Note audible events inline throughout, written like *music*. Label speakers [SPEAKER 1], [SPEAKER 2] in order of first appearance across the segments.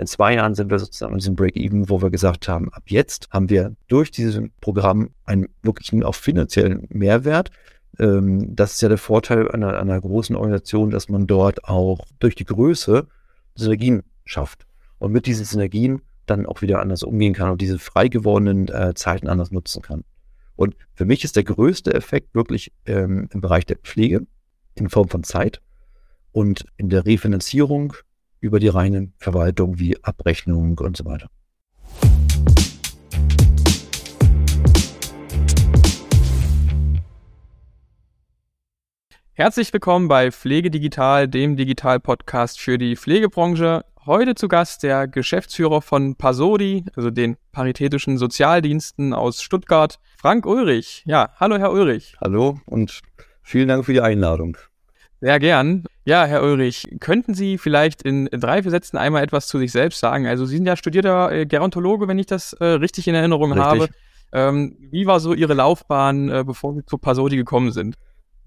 [SPEAKER 1] In zwei Jahren sind wir sozusagen an diesem Break-Even, wo wir gesagt haben, ab jetzt haben wir durch dieses Programm einen wirklichen auch finanziellen Mehrwert. Ähm, das ist ja der Vorteil einer, einer großen Organisation, dass man dort auch durch die Größe Synergien schafft und mit diesen Synergien dann auch wieder anders umgehen kann und diese frei gewordenen äh, Zeiten anders nutzen kann. Und für mich ist der größte Effekt wirklich ähm, im Bereich der Pflege in Form von Zeit und in der Refinanzierung über die reine Verwaltung wie Abrechnung und so weiter.
[SPEAKER 2] Herzlich willkommen bei Pflege Digital, dem Digital-Podcast für die Pflegebranche. Heute zu Gast der Geschäftsführer von Pasodi, also den Paritätischen Sozialdiensten aus Stuttgart, Frank Ulrich. Ja, hallo Herr Ulrich.
[SPEAKER 1] Hallo und vielen Dank für die Einladung.
[SPEAKER 2] Sehr gern. Ja, Herr Ulrich, könnten Sie vielleicht in drei, vier Sätzen einmal etwas zu sich selbst sagen? Also Sie sind ja studierter äh, Gerontologe, wenn ich das äh, richtig in Erinnerung richtig. habe. Ähm, wie war so Ihre Laufbahn, äh, bevor Sie zu Pasodi gekommen sind?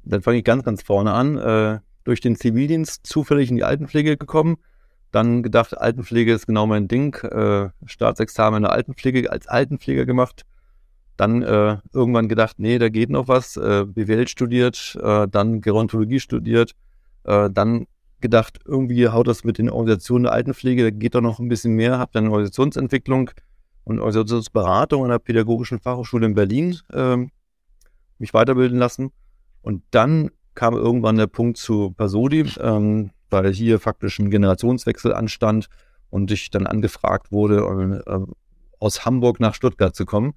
[SPEAKER 1] Dann fange ich ganz, ganz vorne an. Äh, durch den Zivildienst zufällig in die Altenpflege gekommen. Dann gedacht, Altenpflege ist genau mein Ding. Äh, Staatsexamen in der Altenpflege als Altenpfleger gemacht. Dann äh, irgendwann gedacht, nee, da geht noch was. Äh, BWL studiert, äh, dann Gerontologie studiert. Äh, dann gedacht, irgendwie haut das mit den Organisationen der Altenpflege, da geht doch noch ein bisschen mehr. Hab dann Organisationsentwicklung und Organisationsberatung an der Pädagogischen Fachhochschule in Berlin äh, mich weiterbilden lassen und dann kam irgendwann der Punkt zu Pasodi, ähm, weil hier faktisch ein Generationswechsel anstand und ich dann angefragt wurde, äh, aus Hamburg nach Stuttgart zu kommen.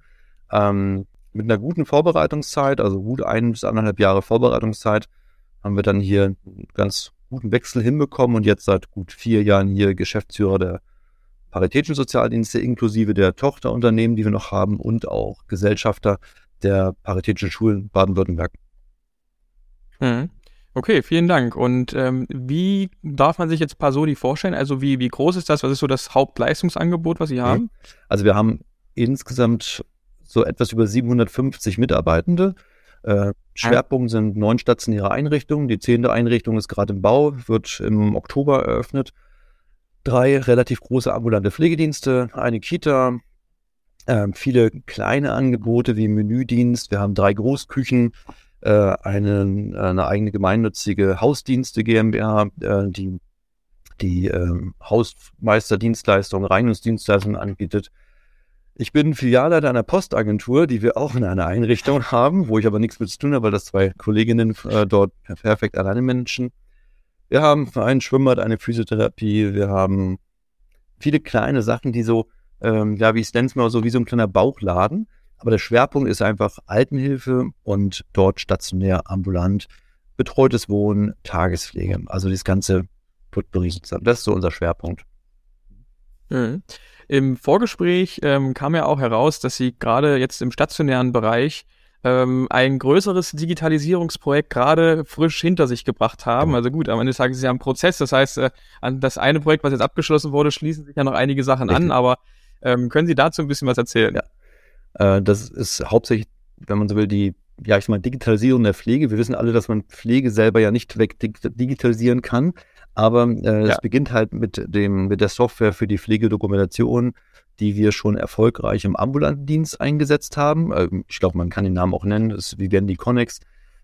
[SPEAKER 1] Ähm, mit einer guten Vorbereitungszeit, also gut ein bis anderthalb Jahre Vorbereitungszeit, haben wir dann hier einen ganz guten Wechsel hinbekommen und jetzt seit gut vier Jahren hier Geschäftsführer der Paritätischen Sozialdienste inklusive der Tochterunternehmen, die wir noch haben und auch Gesellschafter der Paritätischen Schulen Baden-Württemberg.
[SPEAKER 2] Mhm. Okay, vielen Dank. Und ähm, wie darf man sich jetzt Pasodi vorstellen? Also wie, wie groß ist das? Was ist so das Hauptleistungsangebot, was Sie haben?
[SPEAKER 1] Also wir haben insgesamt so etwas über 750 Mitarbeitende. Äh, Schwerpunkt sind neun stationäre Einrichtungen. Die zehnte Einrichtung ist gerade im Bau, wird im Oktober eröffnet. Drei relativ große ambulante Pflegedienste, eine Kita, äh, viele kleine Angebote wie Menüdienst. Wir haben drei Großküchen, äh, eine, eine eigene gemeinnützige Hausdienste GmbH, äh, die die äh, Hausmeisterdienstleistungen, Reinigungsdienstleistungen anbietet. Ich bin Filialleiter einer Postagentur, die wir auch in einer Einrichtung *laughs* haben, wo ich aber nichts mit zu tun habe, weil das zwei Kolleginnen äh, dort perfekt alleine managen. Wir haben ein Schwimmbad, eine Physiotherapie, wir haben viele kleine Sachen, die so, ähm, ja, wie ich es nenne mal, so wie so ein kleiner Bauchladen. Aber der Schwerpunkt ist einfach Altenhilfe und dort stationär ambulant betreutes Wohnen, Tagespflege. Also das ganze Potpourri sozusagen. Das ist so unser Schwerpunkt.
[SPEAKER 2] Mhm. Im Vorgespräch ähm, kam ja auch heraus, dass Sie gerade jetzt im stationären Bereich ähm, ein größeres Digitalisierungsprojekt gerade frisch hinter sich gebracht haben. Genau. Also gut, am Ende sagen Sie, Sie haben einen Prozess. Das heißt, äh, an das eine Projekt, was jetzt abgeschlossen wurde, schließen sich ja noch einige Sachen Richtig. an. Aber ähm, können Sie dazu ein bisschen was erzählen?
[SPEAKER 1] Ja. Äh, das ist hauptsächlich, wenn man so will, die ja, ich meine, Digitalisierung der Pflege. Wir wissen alle, dass man Pflege selber ja nicht weg digitalisieren kann. Aber äh, ja. es beginnt halt mit dem, mit der Software für die Pflegedokumentation, die wir schon erfolgreich im ambulanten Dienst eingesetzt haben. Äh, ich glaube, man kann den Namen auch nennen. Das ist Vivendi Connex.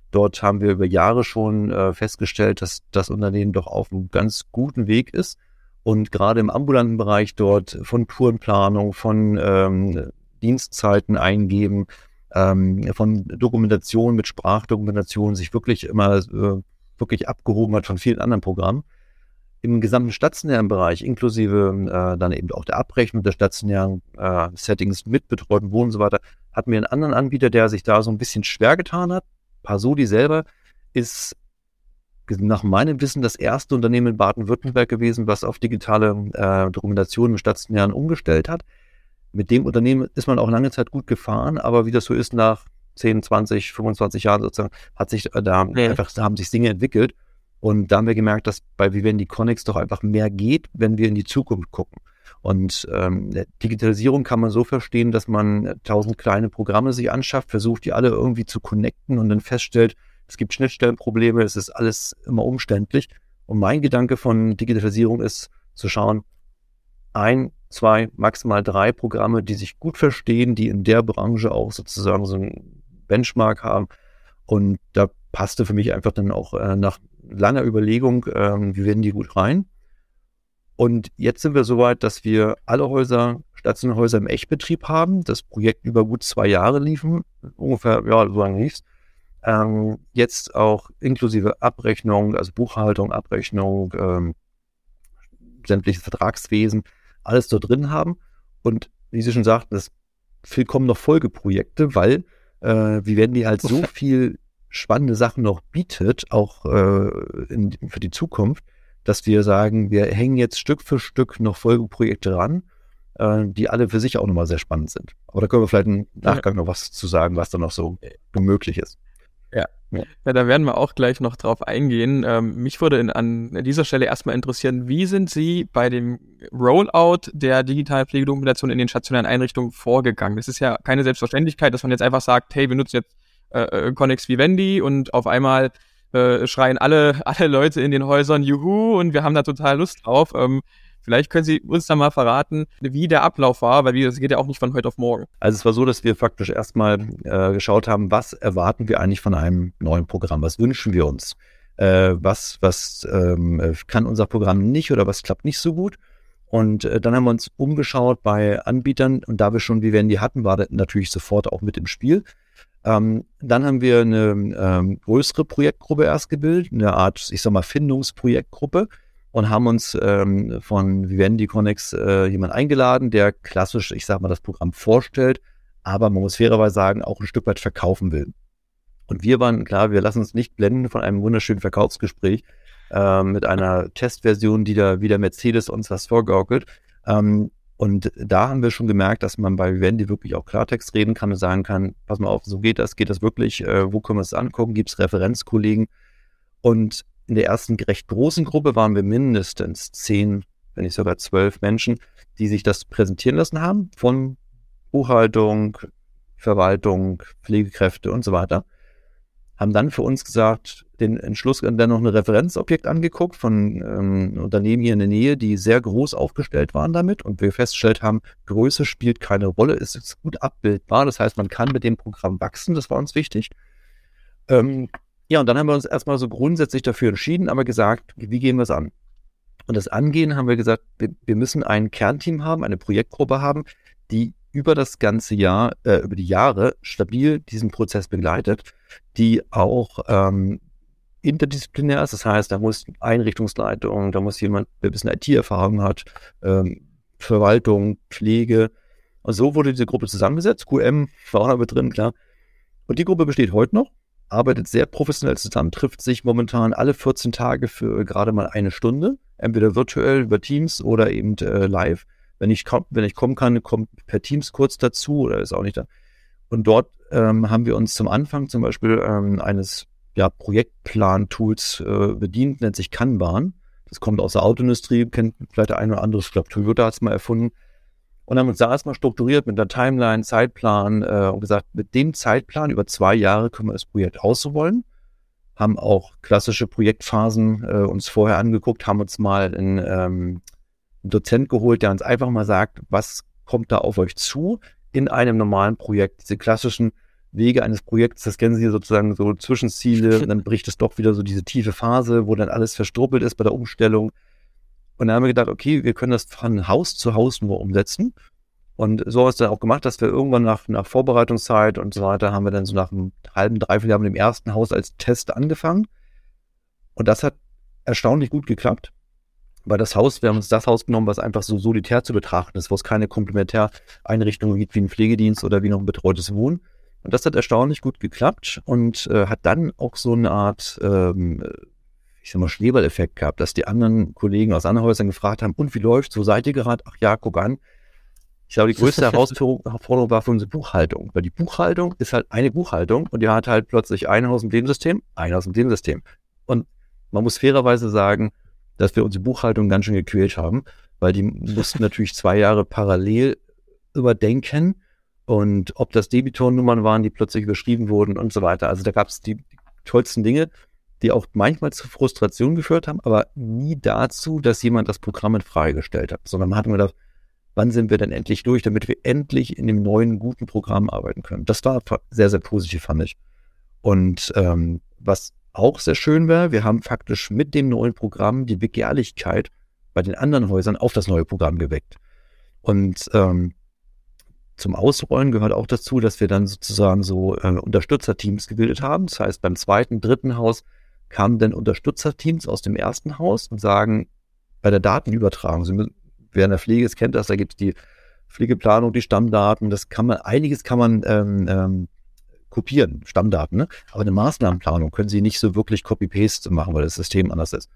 [SPEAKER 1] Dort haben wir über Jahre schon äh, festgestellt, dass das Unternehmen doch auf einem ganz guten Weg ist. Und gerade im ambulanten Bereich dort von Tourenplanung, von ähm, Dienstzeiten eingeben, ähm, von Dokumentation mit Sprachdokumentation sich wirklich immer äh, wirklich abgehoben hat von vielen anderen Programmen. Im gesamten stationären Bereich, inklusive äh, dann eben auch der Abrechnung der stationären äh, Settings mit betreuten Wohnen und so weiter, hatten wir einen anderen Anbieter, der sich da so ein bisschen schwer getan hat. Pasodi selber ist nach meinem Wissen das erste Unternehmen in Baden-Württemberg gewesen, was auf digitale äh, Dokumentation im Stationären umgestellt hat mit dem Unternehmen ist man auch lange Zeit gut gefahren, aber wie das so ist nach 10, 20, 25 Jahren sozusagen, hat sich äh, da ja. einfach, da haben sich Dinge entwickelt. Und da haben wir gemerkt, dass bei Vivendi Connex doch einfach mehr geht, wenn wir in die Zukunft gucken. Und ähm, Digitalisierung kann man so verstehen, dass man tausend kleine Programme sich anschafft, versucht, die alle irgendwie zu connecten und dann feststellt, es gibt Schnittstellenprobleme, es ist alles immer umständlich. Und mein Gedanke von Digitalisierung ist zu schauen, ein, zwei, maximal drei Programme, die sich gut verstehen, die in der Branche auch sozusagen so ein Benchmark haben. Und da passte für mich einfach dann auch äh, nach langer Überlegung, äh, wie werden die gut rein. Und jetzt sind wir soweit, dass wir alle Häuser, stationäre Häuser im Echtbetrieb haben. Das Projekt über gut zwei Jahre liefen, ungefähr, ja, so lange lief's. Ähm, jetzt auch inklusive Abrechnung, also Buchhaltung, Abrechnung, ähm, sämtliches Vertragswesen, alles dort drin haben. Und wie Sie schon sagten, es kommen noch Folgeprojekte, weil äh, wie werden die halt so viel spannende Sachen noch bietet, auch äh, in, für die Zukunft, dass wir sagen, wir hängen jetzt Stück für Stück noch Folgeprojekte ran, äh, die alle für sich auch nochmal sehr spannend sind. Aber da können wir vielleicht im Nachgang ja. noch was zu sagen, was da noch so möglich ist.
[SPEAKER 2] Ja. ja. Ja, da werden wir auch gleich noch drauf eingehen. Ähm, mich würde in, an dieser Stelle erstmal interessieren, wie sind Sie bei dem Rollout der digitalen Pflegedokumentation in den stationären Einrichtungen vorgegangen? Das ist ja keine Selbstverständlichkeit, dass man jetzt einfach sagt, hey, wir nutzen jetzt äh, äh Connex Vivendi und auf einmal äh, schreien alle, *laughs* alle Leute in den Häusern Juhu und wir haben da total Lust drauf. Ähm, vielleicht können Sie uns da mal verraten, wie der Ablauf war, weil das geht ja auch nicht von heute auf morgen.
[SPEAKER 1] Also es war so, dass wir faktisch erstmal äh, geschaut haben, was erwarten wir eigentlich von einem neuen Programm? Was wünschen wir uns? Äh, was was ähm, kann unser Programm nicht oder was klappt nicht so gut? Und äh, dann haben wir uns umgeschaut bei Anbietern und da wir schon Vivendi hatten, war das natürlich sofort auch mit im Spiel. Ähm, dann haben wir eine ähm, größere Projektgruppe erst gebildet, eine Art, ich sag mal, Findungsprojektgruppe und haben uns ähm, von Vivendi Connex äh, jemand eingeladen, der klassisch, ich sag mal, das Programm vorstellt, aber man muss fairerweise sagen, auch ein Stück weit verkaufen will. Und wir waren klar, wir lassen uns nicht blenden von einem wunderschönen Verkaufsgespräch äh, mit einer Testversion, die da wieder Mercedes uns was vorgaukelt. Ähm, und da haben wir schon gemerkt, dass man bei Vivendi wirklich auch Klartext reden kann und sagen kann, pass mal auf, so geht das, geht das wirklich, äh, wo können wir es angucken, gibt es Referenzkollegen. Und in der ersten recht großen Gruppe waren wir mindestens zehn, wenn nicht sogar zwölf Menschen, die sich das präsentieren lassen haben von Buchhaltung, Verwaltung, Pflegekräfte und so weiter haben dann für uns gesagt, den Entschluss, dann noch ein Referenzobjekt angeguckt von ähm, Unternehmen hier in der Nähe, die sehr groß aufgestellt waren damit und wir festgestellt haben, Größe spielt keine Rolle, ist jetzt gut abbildbar. Das heißt, man kann mit dem Programm wachsen, das war uns wichtig. Ähm, ja, und dann haben wir uns erstmal so grundsätzlich dafür entschieden, aber gesagt, wie gehen wir es an? Und das Angehen haben wir gesagt, wir, wir müssen ein Kernteam haben, eine Projektgruppe haben, die über das ganze Jahr, äh, über die Jahre stabil diesen Prozess begleitet, die auch ähm, interdisziplinär ist. Das heißt, da muss Einrichtungsleitung, da muss jemand, der ein bisschen IT-Erfahrung hat, ähm, Verwaltung, Pflege. Und so wurde diese Gruppe zusammengesetzt. QM war auch noch mit drin, klar. Und die Gruppe besteht heute noch, arbeitet sehr professionell zusammen, trifft sich momentan alle 14 Tage für gerade mal eine Stunde, entweder virtuell über Teams oder eben äh, live. Wenn ich, wenn ich kommen kann, kommt per Teams kurz dazu oder ist auch nicht da. Und dort ähm, haben wir uns zum Anfang zum Beispiel ähm, eines ja, Projektplan-Tools äh, bedient, nennt sich Kanban. Das kommt aus der Autoindustrie, kennt vielleicht der eine oder andere, ich glaube, Toyota hat es mal erfunden. Und haben uns da erstmal strukturiert mit einer Timeline, Zeitplan äh, und gesagt, mit dem Zeitplan über zwei Jahre können wir das Projekt ausrollen. Haben auch klassische Projektphasen äh, uns vorher angeguckt, haben uns mal in ähm, einen Dozent geholt, der uns einfach mal sagt, was kommt da auf euch zu in einem normalen Projekt. Diese klassischen Wege eines Projekts, das kennen Sie sozusagen so Zwischenziele, *laughs* und dann bricht es doch wieder so diese tiefe Phase, wo dann alles verstruppelt ist bei der Umstellung. Und dann haben wir gedacht, okay, wir können das von Haus zu Haus nur umsetzen. Und so haben wir es dann auch gemacht, dass wir irgendwann nach, nach Vorbereitungszeit und so weiter haben wir dann so nach einem halben, dreiviertel Jahr mit dem ersten Haus als Test angefangen. Und das hat erstaunlich gut geklappt. Weil das Haus, wir haben uns das Haus genommen, was einfach so solitär zu betrachten ist, wo es keine Komplementäreinrichtungen gibt wie ein Pflegedienst oder wie noch ein betreutes Wohnen. Und das hat erstaunlich gut geklappt und äh, hat dann auch so eine Art, ähm, ich sag mal, Schneeballeffekt gehabt, dass die anderen Kollegen aus anderen Häusern gefragt haben, und wie läuft's, wo seid ihr gerade? Ach ja, guck an. Ich glaube, die größte *laughs* Herausforderung war für unsere Buchhaltung, weil die Buchhaltung ist halt eine Buchhaltung und die hat halt plötzlich ein Haus mit dem System, ein Haus mit dem System. Und man muss fairerweise sagen, dass wir unsere Buchhaltung ganz schön gequält haben, weil die mussten *laughs* natürlich zwei Jahre parallel überdenken und ob das Debitornummern waren, die plötzlich überschrieben wurden und so weiter. Also da gab es die, tollsten Dinge, die auch manchmal zu Frustration geführt haben, aber nie dazu, dass jemand das Programm in Frage gestellt hat, sondern man hat mir gedacht, wann sind wir denn endlich durch, damit wir endlich in dem neuen, guten Programm arbeiten können. Das war sehr, sehr positiv, fand ich. Und ähm, was auch sehr schön wäre, wir haben faktisch mit dem neuen Programm die Begehrlichkeit bei den anderen Häusern auf das neue Programm geweckt. Und ähm, zum Ausrollen gehört auch dazu, dass wir dann sozusagen so äh, Unterstützerteams gebildet haben. Das heißt, beim zweiten, dritten Haus kamen dann Unterstützerteams aus dem ersten Haus und sagen, bei der Datenübertragung, Sie müssen, wer in der Pflege ist, kennt das, da gibt es die Pflegeplanung, die Stammdaten, das kann man, einiges kann man ähm, ähm, kopieren, Stammdaten, ne? aber eine Maßnahmenplanung können Sie nicht so wirklich Copy-Paste machen, weil das System anders ist.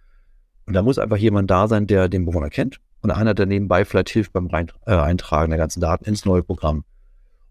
[SPEAKER 1] Und da muss einfach jemand da sein, der den Bewohner kennt und einer, der nebenbei vielleicht hilft beim Rein, äh, Eintragen der ganzen Daten ins neue Programm.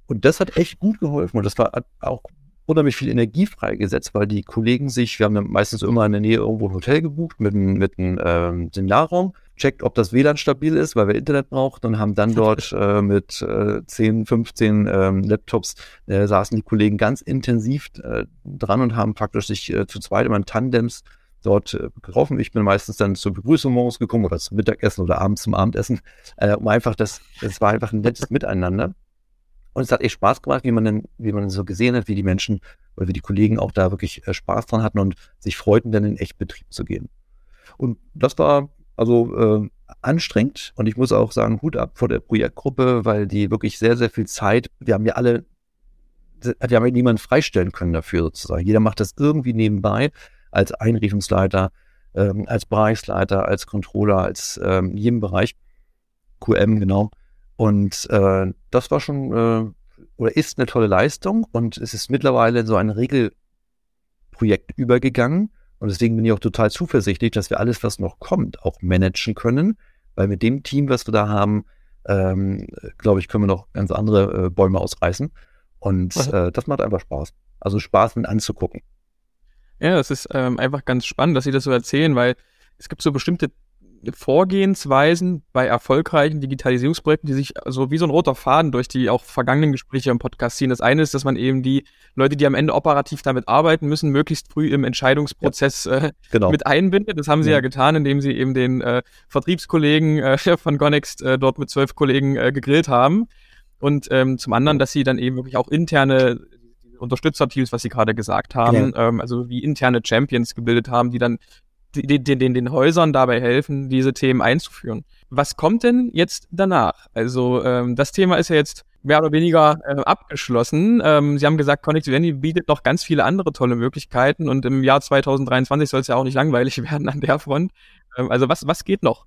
[SPEAKER 1] Und das hat echt gut geholfen und das war auch unheimlich viel Energie freigesetzt, weil die Kollegen sich, wir haben meistens immer in der Nähe irgendwo ein Hotel gebucht mit, mit einem ähm, Seminarraum, checkt, ob das WLAN stabil ist, weil wir Internet brauchen und haben dann dort *laughs* äh, mit äh, 10, 15 ähm, Laptops äh, saßen die Kollegen ganz intensiv äh, dran und haben praktisch sich äh, zu zweit immer in Tandems dort äh, getroffen. Ich bin meistens dann zur Begrüßung morgens gekommen oder zum Mittagessen oder abends zum Abendessen, äh, um einfach das, es war einfach ein nettes Miteinander. Und es hat echt Spaß gemacht, wie man dann, wie man so gesehen hat, wie die Menschen oder wie die Kollegen auch da wirklich äh, Spaß dran hatten und sich freuten, dann in Echtbetrieb zu gehen. Und das war also äh, anstrengend und ich muss auch sagen, Hut ab vor der Projektgruppe, weil die wirklich sehr, sehr viel Zeit, wir haben ja alle, wir haben ja niemanden freistellen können dafür sozusagen. Jeder macht das irgendwie nebenbei als Einrichtungsleiter, ähm, als Bereichsleiter, als Controller, als ähm, jedem Bereich, QM genau. Und äh, das war schon äh, oder ist eine tolle Leistung und es ist mittlerweile in so ein Regelprojekt übergegangen. Und deswegen bin ich auch total zuversichtlich, dass wir alles, was noch kommt, auch managen können. Weil mit dem Team, was wir da haben, ähm, glaube ich, können wir noch ganz andere äh, Bäume ausreißen. Und äh, das macht einfach Spaß. Also Spaß mit anzugucken.
[SPEAKER 2] Ja, das ist ähm, einfach ganz spannend, dass Sie das so erzählen, weil es gibt so bestimmte Vorgehensweisen bei erfolgreichen Digitalisierungsprojekten, die sich so wie so ein roter Faden durch die auch vergangenen Gespräche im Podcast ziehen. Das eine ist, dass man eben die Leute, die am Ende operativ damit arbeiten müssen, möglichst früh im Entscheidungsprozess ja, äh, genau. mit einbindet. Das haben sie ja, ja getan, indem sie eben den äh, Vertriebskollegen äh, *laughs* von Gonext äh, dort mit zwölf Kollegen äh, gegrillt haben. Und ähm, zum anderen, dass sie dann eben wirklich auch interne Unterstützerteams, was Sie gerade gesagt haben, ja. ähm, also wie interne Champions gebildet haben, die dann den, den, den Häusern dabei helfen, diese Themen einzuführen. Was kommt denn jetzt danach? Also ähm, das Thema ist ja jetzt mehr oder weniger äh, abgeschlossen. Ähm, Sie haben gesagt, Connect Vivendi bietet noch ganz viele andere tolle Möglichkeiten und im Jahr 2023 soll es ja auch nicht langweilig *laughs* werden an der Front. Ähm, also was, was geht noch?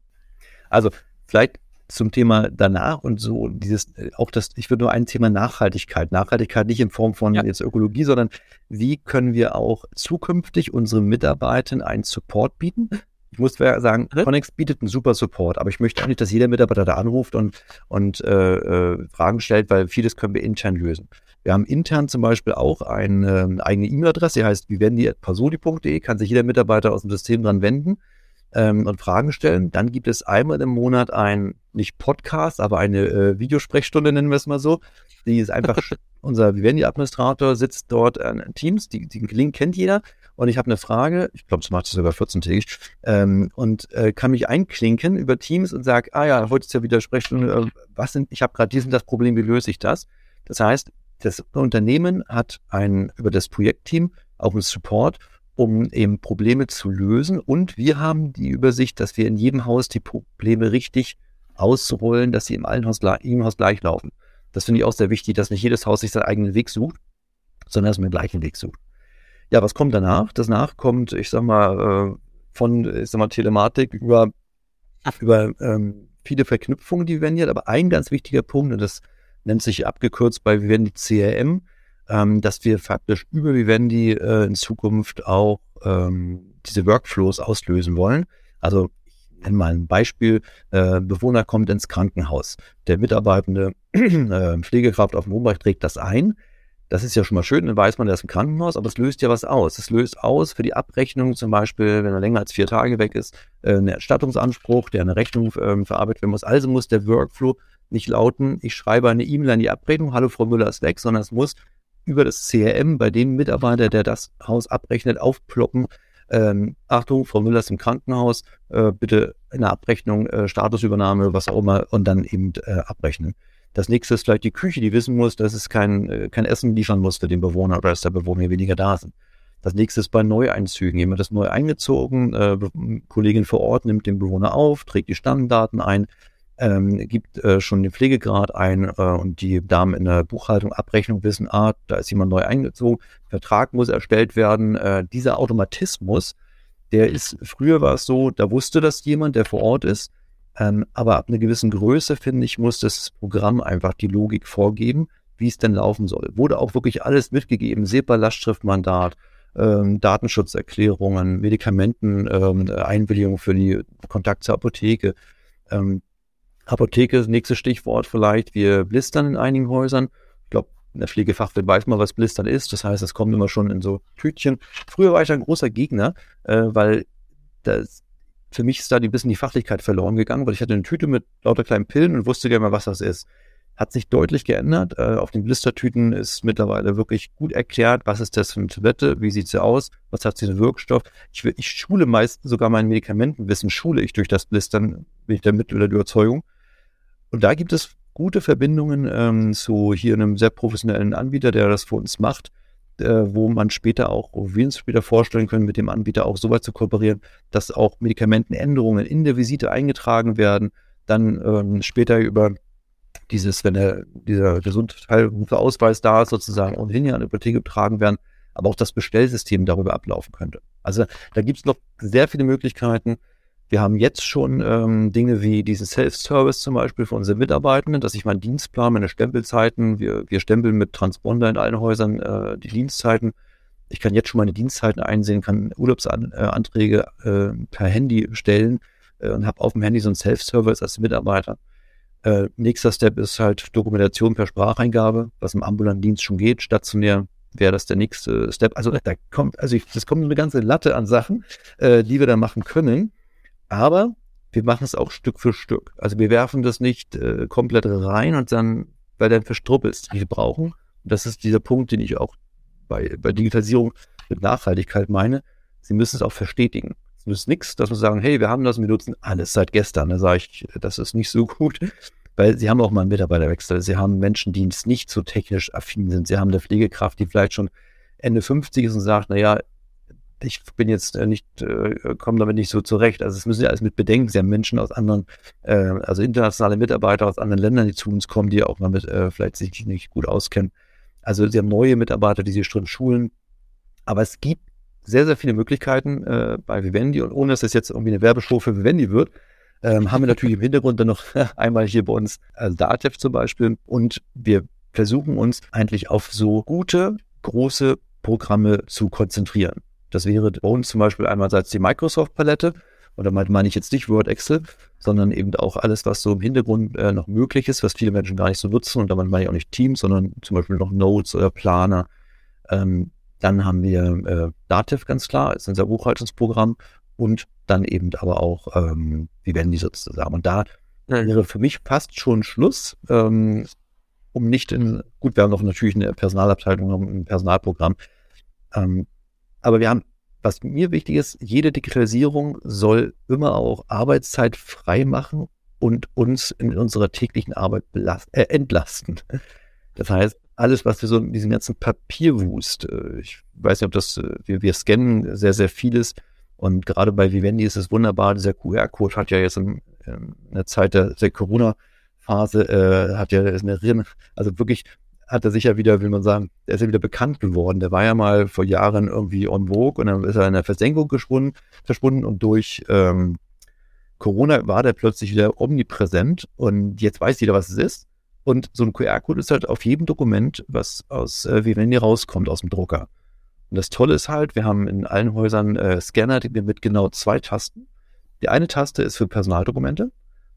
[SPEAKER 1] Also vielleicht zum Thema danach und so dieses äh, auch das ich würde nur ein Thema Nachhaltigkeit Nachhaltigkeit nicht in Form von ja. jetzt Ökologie sondern wie können wir auch zukünftig unseren Mitarbeitern einen Support bieten ich muss sagen. Connex bietet einen super Support aber ich möchte auch nicht dass jeder Mitarbeiter da anruft und und äh, äh, Fragen stellt weil vieles können wir intern lösen wir haben intern zum Beispiel auch eine, eine eigene E-Mail-Adresse die heißt vivendi.pasoli.de kann sich jeder Mitarbeiter aus dem System dran wenden ähm, und Fragen stellen. Dann gibt es einmal im Monat ein, nicht Podcast, aber eine äh, Videosprechstunde, nennen wir es mal so. Die ist einfach, *laughs* unser Vivendi-Administrator sitzt dort an Teams, die, die Link kennt jeder. Und ich habe eine Frage, ich glaube, das macht es sogar 14-tägig, ähm, und äh, kann mich einklinken über Teams und sage, ah ja, heute ist ja wieder Sprechstunde, äh, was sind, ich habe gerade diesen das Problem, wie löse ich das? Das heißt, das Unternehmen hat ein, über das Projektteam auch einen Support um eben Probleme zu lösen. Und wir haben die Übersicht, dass wir in jedem Haus die Probleme richtig ausrollen, dass sie im allen Haus, im Haus gleich laufen. Das finde ich auch sehr wichtig, dass nicht jedes Haus sich seinen eigenen Weg sucht, sondern dass man den gleichen Weg sucht. Ja, was kommt danach? Danach kommt, ich sag mal, äh, von, ich sag mal, Telematik über, über ähm, viele Verknüpfungen, die wir werden jetzt. Aber ein ganz wichtiger Punkt, und das nennt sich abgekürzt bei Vivendi CRM, ähm, dass wir faktisch über Vivendi äh, in Zukunft auch ähm, diese Workflows auslösen wollen. Also ich nenne mal ein Beispiel. Äh, Bewohner kommt ins Krankenhaus. Der mitarbeitende *clears throat* äh, Pflegekraft auf dem Wohnbereich trägt das ein. Das ist ja schon mal schön, dann weiß man, der ist im Krankenhaus, aber es löst ja was aus. Es löst aus für die Abrechnung zum Beispiel, wenn er länger als vier Tage weg ist, äh, einen Erstattungsanspruch, der eine Rechnung äh, verarbeitet werden muss. Also muss der Workflow nicht lauten, ich schreibe eine E-Mail an die Abrechnung, hallo Frau Müller ist weg, sondern es muss über das CRM bei dem Mitarbeiter, der das Haus abrechnet, aufploppen. ähm, Achtung, Frau Müller ist im Krankenhaus, äh, bitte eine Abrechnung, äh, Statusübernahme, was auch immer, und dann eben äh, abrechnen. Das nächste ist vielleicht die Küche, die wissen muss, dass es kein, äh, kein Essen liefern muss für den Bewohner oder dass der Bewohner weniger da sind. Das nächste ist bei Neueinzügen. Jemand ist neu eingezogen, äh, Kollegin vor Ort nimmt den Bewohner auf, trägt die Stammdaten ein, ähm, gibt äh, schon den Pflegegrad ein äh, und die Damen in der Buchhaltung, Abrechnung wissen, ah, da ist jemand neu eingezogen, Vertrag muss erstellt werden. Äh, dieser Automatismus, der ist, früher war es so, da wusste das jemand, der vor Ort ist, ähm, aber ab einer gewissen Größe, finde ich, muss das Programm einfach die Logik vorgeben, wie es denn laufen soll. Wurde auch wirklich alles mitgegeben, SEPA-Lastschriftmandat, ähm, Datenschutzerklärungen, Medikamenteneinwilligung ähm, für die Kontakt zur Apotheke. Ähm, Apotheke, nächstes Stichwort vielleicht, wir blistern in einigen Häusern. Ich glaube, in der Pflegefachwelt weiß man, was Blistern ist. Das heißt, es kommt immer schon in so Tütchen. Früher war ich ein großer Gegner, äh, weil das, für mich ist da ein bisschen die Fachlichkeit verloren gegangen, weil ich hatte eine Tüte mit lauter kleinen Pillen und wusste gerne mal, was das ist hat sich deutlich geändert. Äh, auf den Blistertüten ist mittlerweile wirklich gut erklärt, was ist das für eine Tablette, wie sieht sie aus, was hat sie für einen Wirkstoff. Ich, ich schule meistens sogar mein Medikamentenwissen, schule ich durch das Blistern, bin ich der Mittel der Überzeugung. Und da gibt es gute Verbindungen ähm, zu hier einem sehr professionellen Anbieter, der das für uns macht, äh, wo man später auch, wo wir uns später vorstellen können, mit dem Anbieter auch so weit zu kooperieren, dass auch Medikamentenänderungen in der Visite eingetragen werden, dann ähm, später über dieses, wenn der, dieser Gesundheitsausweis da ist, sozusagen ohnehin ja an die Apotheke getragen werden, aber auch das Bestellsystem darüber ablaufen könnte. Also da gibt es noch sehr viele Möglichkeiten. Wir haben jetzt schon ähm, Dinge wie diesen Self-Service zum Beispiel für unsere Mitarbeitenden, dass ich meinen Dienstplan, meine Stempelzeiten, wir, wir stempeln mit Transponder in allen Häusern äh, die Dienstzeiten. Ich kann jetzt schon meine Dienstzeiten einsehen, kann Urlaubsanträge äh, per Handy stellen äh, und habe auf dem Handy so einen Self-Service als Mitarbeiter. Äh, nächster Step ist halt Dokumentation per Spracheingabe, was im ambulanten Dienst schon geht. Stationär wäre das der nächste Step. Also da kommt, also ich, das kommt eine ganze Latte an Sachen, äh, die wir da machen können. Aber wir machen es auch Stück für Stück. Also wir werfen das nicht äh, komplett rein und dann, weil dann verstruppelst, die wir brauchen. Und das ist dieser Punkt, den ich auch bei, bei Digitalisierung mit Nachhaltigkeit meine. Sie müssen es auch verstetigen. Es ist nichts, dass wir sagen, hey, wir haben das und wir nutzen alles seit gestern. Da sage ich, das ist nicht so gut, *laughs* weil sie haben auch mal einen Mitarbeiterwechsel. Sie haben Menschen, die nicht so technisch affin sind. Sie haben eine Pflegekraft, die vielleicht schon Ende 50 ist und sagt, naja, ich bin jetzt äh, nicht, äh, komme damit nicht so zurecht. Also es müssen ja alles mit bedenken. Sie haben Menschen aus anderen, äh, also internationale Mitarbeiter aus anderen Ländern, die zu uns kommen, die auch damit äh, vielleicht sich nicht gut auskennen. Also sie haben neue Mitarbeiter, die sie schon schulen. Aber es gibt sehr, sehr viele Möglichkeiten äh, bei Vivendi und ohne dass es jetzt irgendwie eine Werbeshow für Vivendi wird, ähm, haben wir natürlich im Hintergrund dann noch *laughs* einmal hier bei uns also Datev zum Beispiel und wir versuchen uns eigentlich auf so gute, große Programme zu konzentrieren. Das wäre bei uns zum Beispiel einerseits die Microsoft-Palette und damit meine ich jetzt nicht Word, Excel, sondern eben auch alles, was so im Hintergrund äh, noch möglich ist, was viele Menschen gar nicht so nutzen und damit meine ich auch nicht Teams, sondern zum Beispiel noch Notes oder Planer. Ähm, dann haben wir äh, Dativ ganz klar, ist unser Buchhaltungsprogramm und dann eben aber auch ähm, Vivendi sozusagen. Und da wäre für mich fast schon Schluss, ähm, um nicht in, gut, wir haben noch natürlich eine Personalabteilung, ein Personalprogramm, ähm, aber wir haben, was mir wichtig ist, jede Digitalisierung soll immer auch Arbeitszeit frei machen und uns in unserer täglichen Arbeit äh, entlasten. Das heißt, alles, was wir so in diesem ganzen Papierwust, äh, ich weiß nicht, ob das, äh, wir, wir scannen sehr, sehr vieles. Und gerade bei Vivendi ist es wunderbar. Dieser QR-Code hat ja jetzt in, in der Zeit der, der Corona-Phase, äh, hat ja eine also wirklich hat er sich ja wieder, will man sagen, er ist ja wieder bekannt geworden. Der war ja mal vor Jahren irgendwie on vogue und dann ist er in der Versenkung geschwunden, verschwunden und durch ähm, Corona war der plötzlich wieder omnipräsent und jetzt weiß jeder, was es ist. Und so ein QR-Code ist halt auf jedem Dokument, was aus äh, Vivendi rauskommt, aus dem Drucker. Und das Tolle ist halt, wir haben in allen Häusern äh, Scanner mit genau zwei Tasten. Die eine Taste ist für Personaldokumente,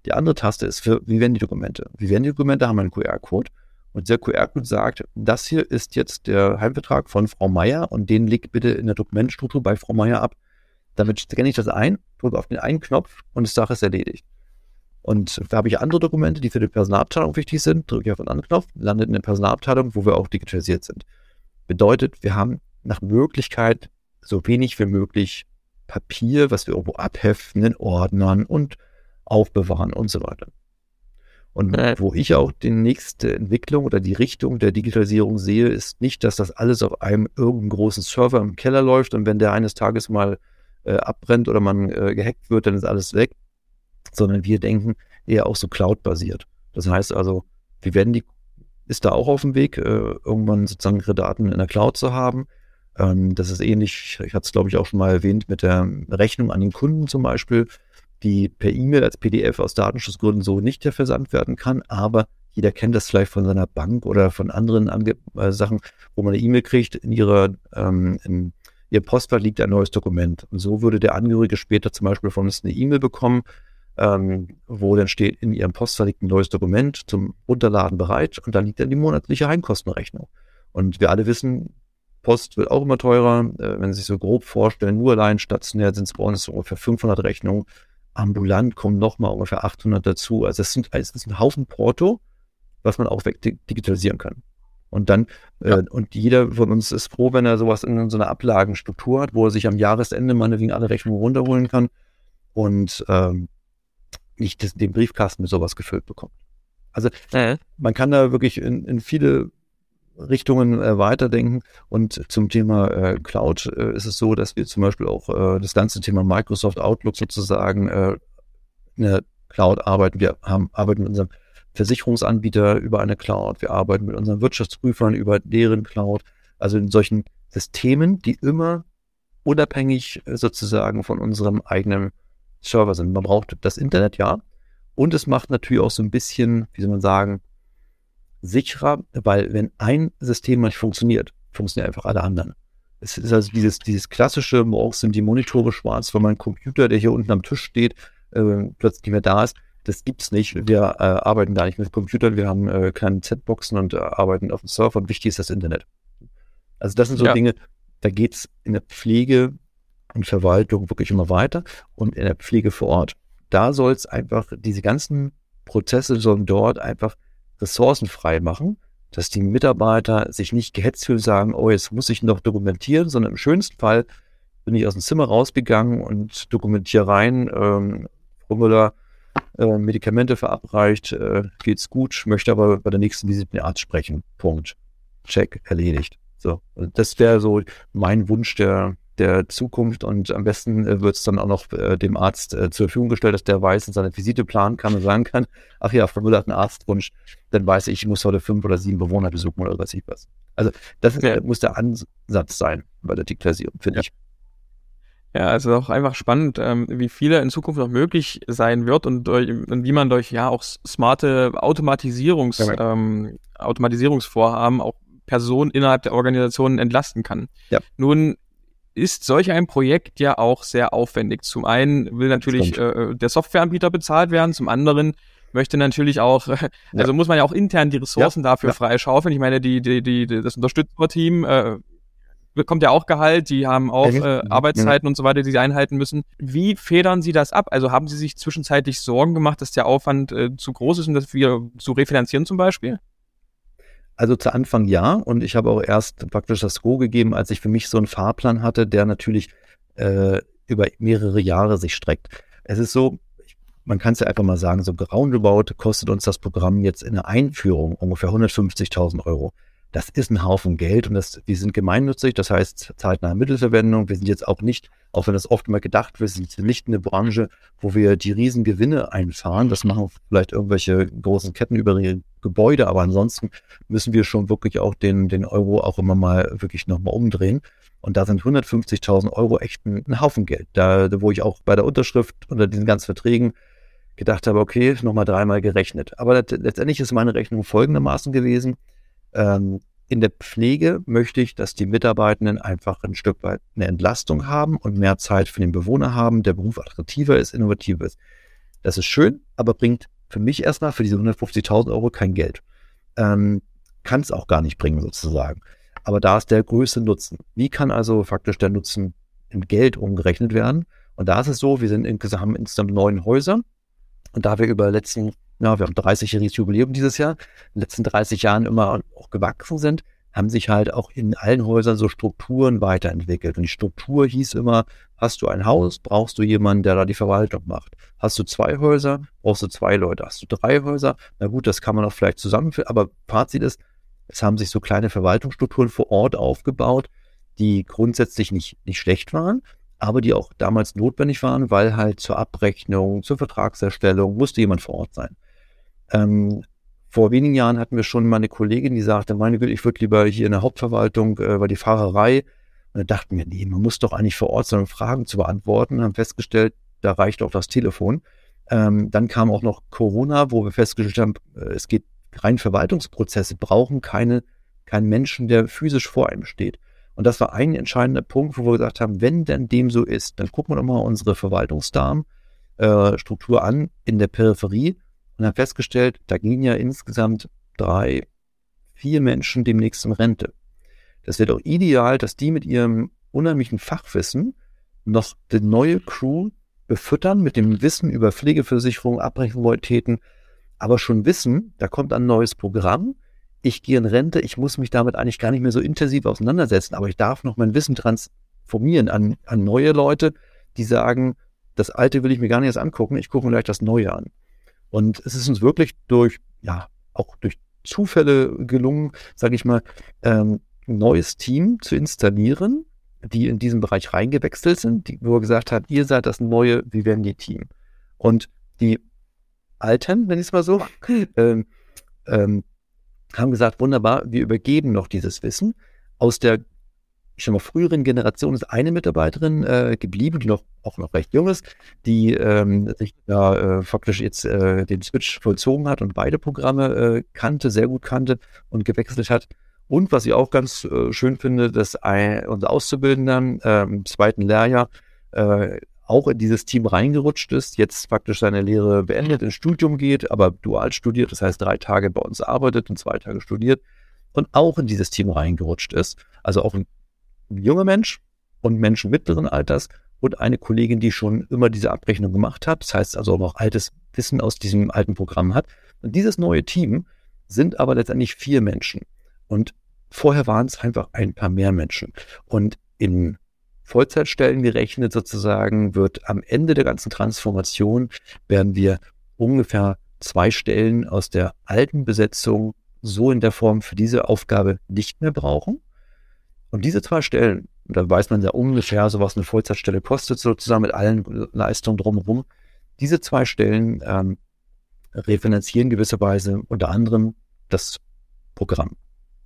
[SPEAKER 1] die andere Taste ist für Vivendi-Dokumente. Vivendi-Dokumente haben einen QR-Code und der QR-Code sagt, das hier ist jetzt der Heimvertrag von Frau Meier und den legt bitte in der Dokumentstruktur bei Frau Meier ab. Damit scanne ich das ein, drücke auf den einen Knopf und die Sache ist erledigt. Und da habe ich andere Dokumente, die für die Personalabteilung wichtig sind, drücke ich auf einen anderen Knopf, landet in der Personalabteilung, wo wir auch digitalisiert sind. Bedeutet, wir haben nach Möglichkeit so wenig wie möglich Papier, was wir irgendwo abheften in Ordnern und aufbewahren und so weiter. Und wo ich auch die nächste Entwicklung oder die Richtung der Digitalisierung sehe, ist nicht, dass das alles auf einem irgendeinen großen Server im Keller läuft und wenn der eines Tages mal äh, abbrennt oder man äh, gehackt wird, dann ist alles weg, sondern wir denken eher auch so Cloud-basiert. Das heißt also, wir werden die, ist da auch auf dem Weg, äh, irgendwann sozusagen ihre Daten in der Cloud zu haben. Ähm, das ist ähnlich, ich hatte es glaube ich auch schon mal erwähnt, mit der Rechnung an den Kunden zum Beispiel die per E-Mail als PDF aus Datenschutzgründen so nicht versandt werden kann, aber jeder kennt das vielleicht von seiner Bank oder von anderen Ange äh, Sachen, wo man eine E-Mail kriegt, in ihrer ähm, in ihr Postfach liegt ein neues Dokument. Und so würde der Angehörige später zum Beispiel von uns eine E-Mail bekommen, ähm, wo dann steht, in ihrem Postfach liegt ein neues Dokument zum Runterladen bereit und da liegt dann die monatliche Heimkostenrechnung. Und wir alle wissen, Post wird auch immer teurer. Äh, wenn Sie sich so grob vorstellen, nur allein stationär sind es bei uns ungefähr 500 Rechnungen ambulant kommen nochmal ungefähr 800 dazu. Also es, sind, es ist ein Haufen Porto, was man auch wegdigitalisieren kann. Und dann, ja. äh, und jeder von uns ist froh, wenn er sowas in so einer Ablagenstruktur hat, wo er sich am Jahresende meinetwegen alle Rechnungen runterholen kann und ähm, nicht das, den Briefkasten mit sowas gefüllt bekommt. Also äh. man kann da wirklich in, in viele Richtungen äh, weiterdenken. Und zum Thema äh, Cloud äh, ist es so, dass wir zum Beispiel auch äh, das ganze Thema Microsoft Outlook sozusagen äh, in der Cloud arbeiten. Wir haben, arbeiten mit unserem Versicherungsanbieter über eine Cloud. Wir arbeiten mit unseren Wirtschaftsprüfern über deren Cloud. Also in solchen Systemen, die immer unabhängig äh, sozusagen von unserem eigenen Server sind. Man braucht das Internet, ja. Und es macht natürlich auch so ein bisschen, wie soll man sagen, sicherer, weil wenn ein System nicht funktioniert, funktionieren einfach alle anderen. Es ist also dieses, dieses klassische, morgens sind die Monitore schwarz, weil mein Computer, der hier unten am Tisch steht, äh, plötzlich nicht mehr da ist. Das gibt's nicht. Wir äh, arbeiten da nicht mit Computern, wir haben äh, keine Z-Boxen und äh, arbeiten auf dem Server und wichtig ist das Internet. Also das sind so ja. Dinge, da geht's in der Pflege und Verwaltung wirklich immer weiter und in der Pflege vor Ort. Da soll es einfach, diese ganzen Prozesse sollen dort einfach Ressourcen frei machen, dass die Mitarbeiter sich nicht gehetzt fühlen, sagen, oh, jetzt muss ich noch dokumentieren, sondern im schönsten Fall bin ich aus dem Zimmer rausgegangen und dokumentiere rein, ähm, Müller, äh, Medikamente verabreicht, äh, geht's gut, möchte aber bei der nächsten Visite mit Arzt sprechen. Punkt. Check, erledigt. So, das wäre so mein Wunsch der, der Zukunft und am besten äh, wird es dann auch noch äh, dem Arzt äh, zur Verfügung gestellt, dass der weiß und seine Visite planen kann und sagen kann, *laughs* ach ja, Frau Müller hat einen Arztwunsch, dann weiß ich, ich muss heute fünf oder sieben Bewohner besuchen oder weiß ich was. Also das ist, ja. muss der Ansatz sein bei der Digitalisierung, finde ja. ich.
[SPEAKER 2] Ja, also auch einfach spannend, ähm, wie viel in Zukunft noch möglich sein wird und, durch, und wie man durch ja auch smarte Automatisierungs, ja, ähm, Automatisierungsvorhaben auch Personen innerhalb der Organisationen entlasten kann. Ja. Nun ist solch ein Projekt ja auch sehr aufwendig. Zum einen will natürlich äh, der Softwareanbieter bezahlt werden, zum anderen möchte natürlich auch, *laughs* also ja. muss man ja auch intern die Ressourcen ja. dafür ja. freischaufeln. Ich meine, die, die, die, das Unterstützerteam äh, bekommt ja auch Gehalt, die haben auch äh, Arbeitszeiten und so weiter, die sie einhalten müssen. Wie federn Sie das ab? Also haben Sie sich zwischenzeitlich Sorgen gemacht, dass der Aufwand äh, zu groß ist, um das wieder zu refinanzieren zum Beispiel?
[SPEAKER 1] Also zu Anfang ja. Und ich habe auch erst praktisch das Go gegeben, als ich für mich so einen Fahrplan hatte, der natürlich äh, über mehrere Jahre sich streckt. Es ist so, man kann es ja einfach mal sagen, so roundabout kostet uns das Programm jetzt in der Einführung ungefähr 150.000 Euro das ist ein Haufen Geld und das, wir sind gemeinnützig, das heißt zeitnahe Mittelverwendung. Wir sind jetzt auch nicht, auch wenn das oft mal gedacht wird, sind nicht eine Branche, wo wir die riesen Gewinne einfahren. Das machen vielleicht irgendwelche großen Ketten über ihre Gebäude, aber ansonsten müssen wir schon wirklich auch den, den Euro auch immer mal wirklich nochmal umdrehen. Und da sind 150.000 Euro echt ein, ein Haufen Geld. Da, wo ich auch bei der Unterschrift unter diesen ganzen Verträgen gedacht habe, okay, nochmal dreimal gerechnet. Aber letztendlich ist meine Rechnung folgendermaßen gewesen. Ähm, in der Pflege möchte ich, dass die Mitarbeitenden einfach ein Stück weit eine Entlastung haben und mehr Zeit für den Bewohner haben, der Beruf attraktiver ist, innovativer ist. Das ist schön, aber bringt für mich erstmal für diese 150.000 Euro kein Geld. Ähm, kann es auch gar nicht bringen sozusagen. Aber da ist der größte Nutzen. Wie kann also faktisch der Nutzen in Geld umgerechnet werden? Und da ist es so, wir sind insgesamt, haben insgesamt neun Häuser. Und da wir über letzten ja, wir haben 30-jähriges Jubiläum dieses Jahr, in den letzten 30 Jahren immer auch gewachsen sind, haben sich halt auch in allen Häusern so Strukturen weiterentwickelt. Und die Struktur hieß immer, hast du ein Haus, brauchst du jemanden, der da die Verwaltung macht. Hast du zwei Häuser, brauchst du zwei Leute. Hast du drei Häuser, na gut, das kann man auch vielleicht zusammenführen. Aber Fazit ist, es haben sich so kleine Verwaltungsstrukturen vor Ort aufgebaut, die grundsätzlich nicht, nicht schlecht waren, aber die auch damals notwendig waren, weil halt zur Abrechnung, zur Vertragserstellung musste jemand vor Ort sein. Ähm, vor wenigen Jahren hatten wir schon mal eine Kollegin, die sagte, meine Güte, ich würde lieber hier in der Hauptverwaltung, äh, weil die Fahrerei, und da dachten wir, nee, man muss doch eigentlich vor Ort sein, um Fragen zu beantworten, haben festgestellt, da reicht auch das Telefon. Ähm, dann kam auch noch Corona, wo wir festgestellt haben, äh, es geht rein Verwaltungsprozesse, brauchen keine, keinen Menschen, der physisch vor einem steht. Und das war ein entscheidender Punkt, wo wir gesagt haben, wenn denn dem so ist, dann gucken wir doch mal unsere Verwaltungsdarmstruktur äh, an in der Peripherie und haben festgestellt, da gehen ja insgesamt drei, vier Menschen demnächst in Rente. Das wäre doch ideal, dass die mit ihrem unheimlichen Fachwissen noch die neue Crew befüttern mit dem Wissen über Pflegeversicherung, Abrechnungsbonitäten, aber schon wissen, da kommt ein neues Programm, ich gehe in Rente, ich muss mich damit eigentlich gar nicht mehr so intensiv auseinandersetzen, aber ich darf noch mein Wissen transformieren an, an neue Leute, die sagen, das Alte will ich mir gar nicht erst angucken, ich gucke mir gleich das Neue an. Und es ist uns wirklich durch, ja, auch durch Zufälle gelungen, sage ich mal, ähm, ein neues Team zu installieren, die in diesen Bereich reingewechselt sind, die, wo er gesagt hat, ihr seid das neue Vivendi-Team. Und die Alten, wenn ich es mal so, *laughs* ähm, ähm, haben gesagt, wunderbar, wir übergeben noch dieses Wissen aus der ich sag mal, früheren Generation ist eine Mitarbeiterin äh, geblieben, die noch auch noch recht jung ist, die ähm, sich da äh, faktisch jetzt äh, den Switch vollzogen hat und beide Programme äh, kannte, sehr gut kannte und gewechselt hat. Und was ich auch ganz äh, schön finde, dass ein, unser Auszubildender im zweiten Lehrjahr äh, auch in dieses Team reingerutscht ist, jetzt faktisch seine Lehre beendet, ins Studium geht, aber dual studiert, das heißt drei Tage bei uns arbeitet und zwei Tage studiert und auch in dieses Team reingerutscht ist. Also auch ein junger Mensch und Menschen mittleren Alters und eine Kollegin, die schon immer diese Abrechnung gemacht hat. Das heißt also auch noch altes Wissen aus diesem alten Programm hat. Und dieses neue Team sind aber letztendlich vier Menschen. Und vorher waren es einfach ein paar mehr Menschen. Und in Vollzeitstellen gerechnet sozusagen wird am Ende der ganzen Transformation werden wir ungefähr zwei Stellen aus der alten Besetzung so in der Form für diese Aufgabe nicht mehr brauchen. Und diese zwei Stellen, da weiß man ja ungefähr, so was eine Vollzeitstelle kostet, sozusagen mit allen Leistungen drumherum. Diese zwei Stellen ähm, refinanzieren gewisserweise unter anderem das Programm.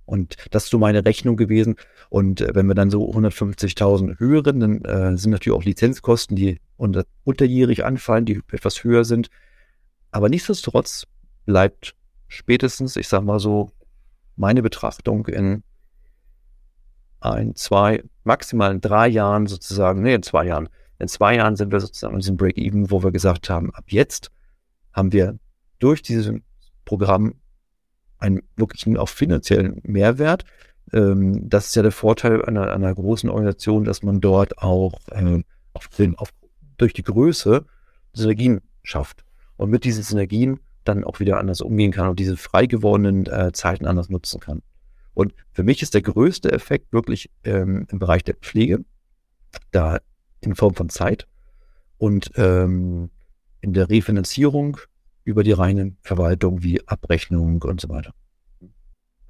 [SPEAKER 1] Und das ist so meine Rechnung gewesen. Und äh, wenn wir dann so 150.000 hören, dann äh, sind natürlich auch Lizenzkosten, die unter, unterjährig anfallen, die etwas höher sind. Aber nichtsdestotrotz bleibt spätestens, ich sag mal so, meine Betrachtung in ein, zwei, maximal in drei Jahren sozusagen, nee, in zwei Jahren. In zwei Jahren sind wir sozusagen in diesem Break-Even, wo wir gesagt haben, ab jetzt haben wir durch dieses Programm einen wirklichen auch finanziellen Mehrwert. Ähm, das ist ja der Vorteil einer, einer großen Organisation, dass man dort auch ähm, auf auf, durch die Größe Synergien schafft und mit diesen Synergien dann auch wieder anders umgehen kann und diese frei gewordenen äh, Zeiten anders nutzen kann. Und für mich ist der größte Effekt wirklich ähm, im Bereich der Pflege, da in Form von Zeit und ähm, in der Refinanzierung über die reine Verwaltung wie Abrechnung und so weiter.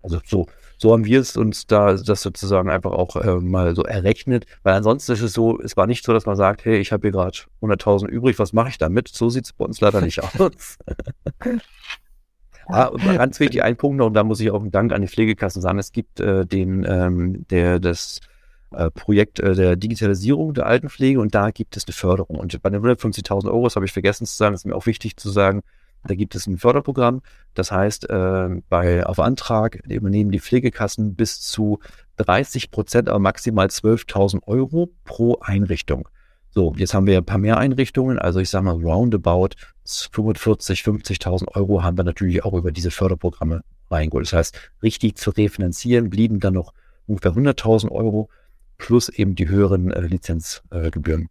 [SPEAKER 1] Also so, so haben wir es uns da das sozusagen einfach auch äh, mal so errechnet, weil ansonsten ist es so, es war nicht so, dass man sagt, hey, ich habe hier gerade 100.000 übrig, was mache ich damit? So sieht es bei uns leider nicht *laughs* aus. Ah, ganz wichtig, ein Punkt noch, und da muss ich auch einen Dank an die Pflegekassen sagen. Es gibt äh, den, ähm, der, das äh, Projekt äh, der Digitalisierung der Altenpflege und da gibt es eine Förderung. Und bei den 150.000 Euro, das habe ich vergessen zu sagen, ist mir auch wichtig zu sagen, da gibt es ein Förderprogramm. Das heißt, äh, bei, auf Antrag übernehmen die Pflegekassen bis zu 30 Prozent, aber maximal 12.000 Euro pro Einrichtung. So, jetzt haben wir ein paar mehr Einrichtungen, also ich sage mal roundabout 45, 50.000 Euro haben wir natürlich auch über diese Förderprogramme reingeholt. Das heißt, richtig zu refinanzieren blieben dann noch ungefähr 100.000 Euro plus eben die höheren äh, Lizenzgebühren.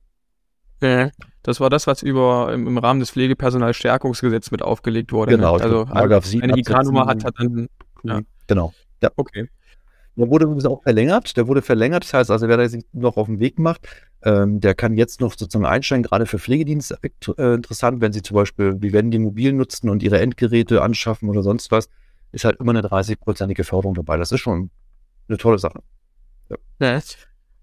[SPEAKER 2] Äh, das war das, was über im, im Rahmen des Pflegepersonalstärkungsgesetzes mit aufgelegt wurde.
[SPEAKER 1] Ne? Genau.
[SPEAKER 2] Ne? Also,
[SPEAKER 1] also eine
[SPEAKER 2] IK-Nummer hat, hat dann.
[SPEAKER 1] Ja. Genau.
[SPEAKER 2] Ja. Okay.
[SPEAKER 1] Der wurde übrigens auch verlängert. Der wurde verlängert. Das heißt also, wer sich noch auf den Weg macht, ähm, der kann jetzt noch sozusagen einsteigen, gerade für Pflegedienste äh, interessant, wenn sie zum Beispiel, wie werden die mobil nutzen und ihre Endgeräte anschaffen oder sonst was, ist halt immer eine 30-prozentige Förderung dabei. Das ist schon eine tolle Sache.
[SPEAKER 2] Ja. ja.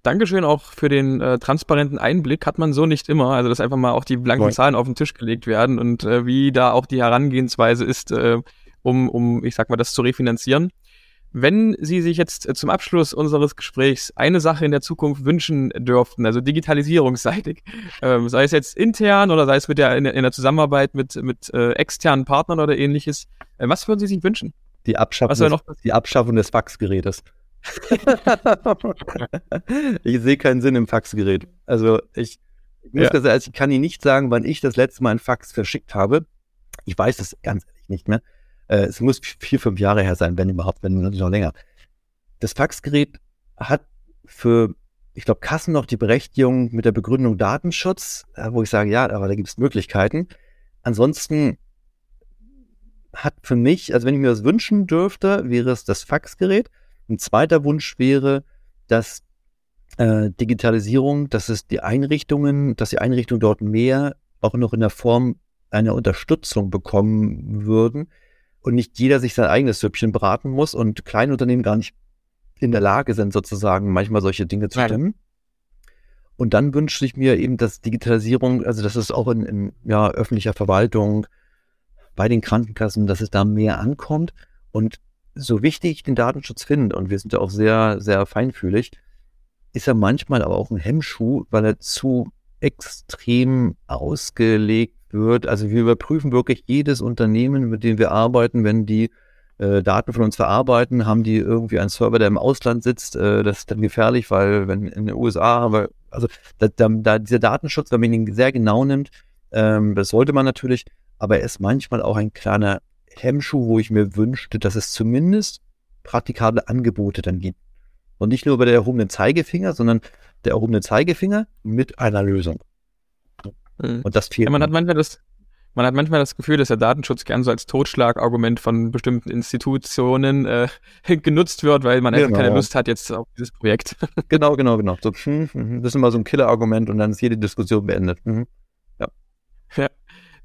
[SPEAKER 2] Dankeschön auch für den äh, transparenten Einblick. Hat man so nicht immer. Also, dass einfach mal auch die blanken Nein. Zahlen auf den Tisch gelegt werden und äh, wie da auch die Herangehensweise ist, äh, um, um, ich sag mal, das zu refinanzieren. Wenn Sie sich jetzt äh, zum Abschluss unseres Gesprächs eine Sache in der Zukunft wünschen dürften, also digitalisierungsseitig, *laughs* ähm, sei es jetzt intern oder sei es mit der, in, in der Zusammenarbeit mit, mit äh, externen Partnern oder ähnliches, äh, was würden Sie sich wünschen?
[SPEAKER 1] Die Abschaffung, des, die Abschaffung des Faxgerätes. *laughs* ich sehe keinen Sinn im Faxgerät. Also ich, ich muss ja. sagen, also ich kann Ihnen nicht sagen, wann ich das letzte Mal ein Fax verschickt habe. Ich weiß es ganz ehrlich nicht mehr. Äh, es muss vier, fünf Jahre her sein, wenn überhaupt, wenn noch länger. Das Faxgerät hat für, ich glaube, Kassen noch die Berechtigung mit der Begründung Datenschutz, äh, wo ich sage, ja, aber da gibt es Möglichkeiten. Ansonsten hat für mich, also wenn ich mir das wünschen dürfte, wäre es das Faxgerät. Ein zweiter Wunsch wäre, dass äh, Digitalisierung, dass es die Einrichtungen, dass die Einrichtungen dort mehr auch noch in der Form einer Unterstützung bekommen würden und nicht jeder sich sein eigenes Süppchen braten muss und kleine Unternehmen gar nicht in der Lage sind, sozusagen manchmal solche Dinge zu stemmen. Und dann wünsche ich mir eben, dass Digitalisierung, also dass es auch in, in ja, öffentlicher Verwaltung, bei den Krankenkassen, dass es da mehr ankommt und so wichtig ich den Datenschutz finde, und wir sind ja auch sehr, sehr feinfühlig, ist er manchmal aber auch ein Hemmschuh, weil er zu extrem ausgelegt wird. Also wir überprüfen wirklich jedes Unternehmen, mit dem wir arbeiten, wenn die äh, Daten von uns verarbeiten, haben die irgendwie einen Server, der im Ausland sitzt. Äh, das ist dann gefährlich, weil wenn in den USA haben also da, da, da dieser Datenschutz, wenn man ihn sehr genau nimmt, ähm, das sollte man natürlich, aber er ist manchmal auch ein kleiner Hemmschuh, wo ich mir wünschte, dass es zumindest praktikable Angebote dann gibt. Und nicht nur über der erhobenen Zeigefinger, sondern der erhobene Zeigefinger mit einer Lösung.
[SPEAKER 2] Mhm. Und das fehlt. Ja, man hat manchmal das, man hat manchmal das Gefühl, dass der Datenschutz gern so als Totschlagargument von bestimmten Institutionen äh, *laughs* genutzt wird, weil man einfach genau. keine Lust hat jetzt auf dieses Projekt. *laughs*
[SPEAKER 1] genau, genau, genau. So, hm, hm, hm, das ist immer so ein Killer-Argument und dann ist jede Diskussion beendet. Mhm.
[SPEAKER 2] Ja. ja.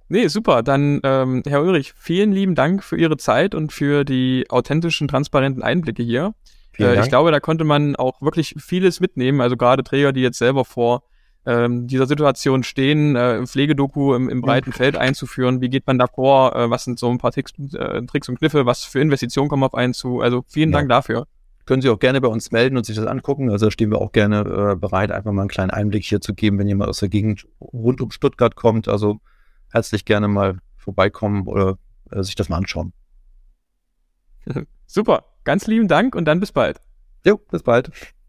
[SPEAKER 2] Nee, super. Dann, ähm, Herr Ulrich, vielen lieben Dank für Ihre Zeit und für die authentischen, transparenten Einblicke hier. Äh, ich glaube, da konnte man auch wirklich vieles mitnehmen. Also gerade Träger, die jetzt selber vor ähm, dieser Situation stehen, äh, Pflegedoku im, im breiten Feld einzuführen. Wie geht man da vor? Äh, was sind so ein paar Tricks, äh, Tricks und Kniffe? Was für Investitionen kommen auf einen zu? Also vielen ja. Dank dafür.
[SPEAKER 1] Können Sie auch gerne bei uns melden und sich das angucken. Also da stehen wir auch gerne äh, bereit, einfach mal einen kleinen Einblick hier zu geben, wenn jemand aus der Gegend rund um Stuttgart kommt. Also herzlich gerne mal vorbeikommen oder äh, sich das mal anschauen. *laughs*
[SPEAKER 2] Super, ganz lieben Dank und dann bis bald.
[SPEAKER 1] Jo, bis bald.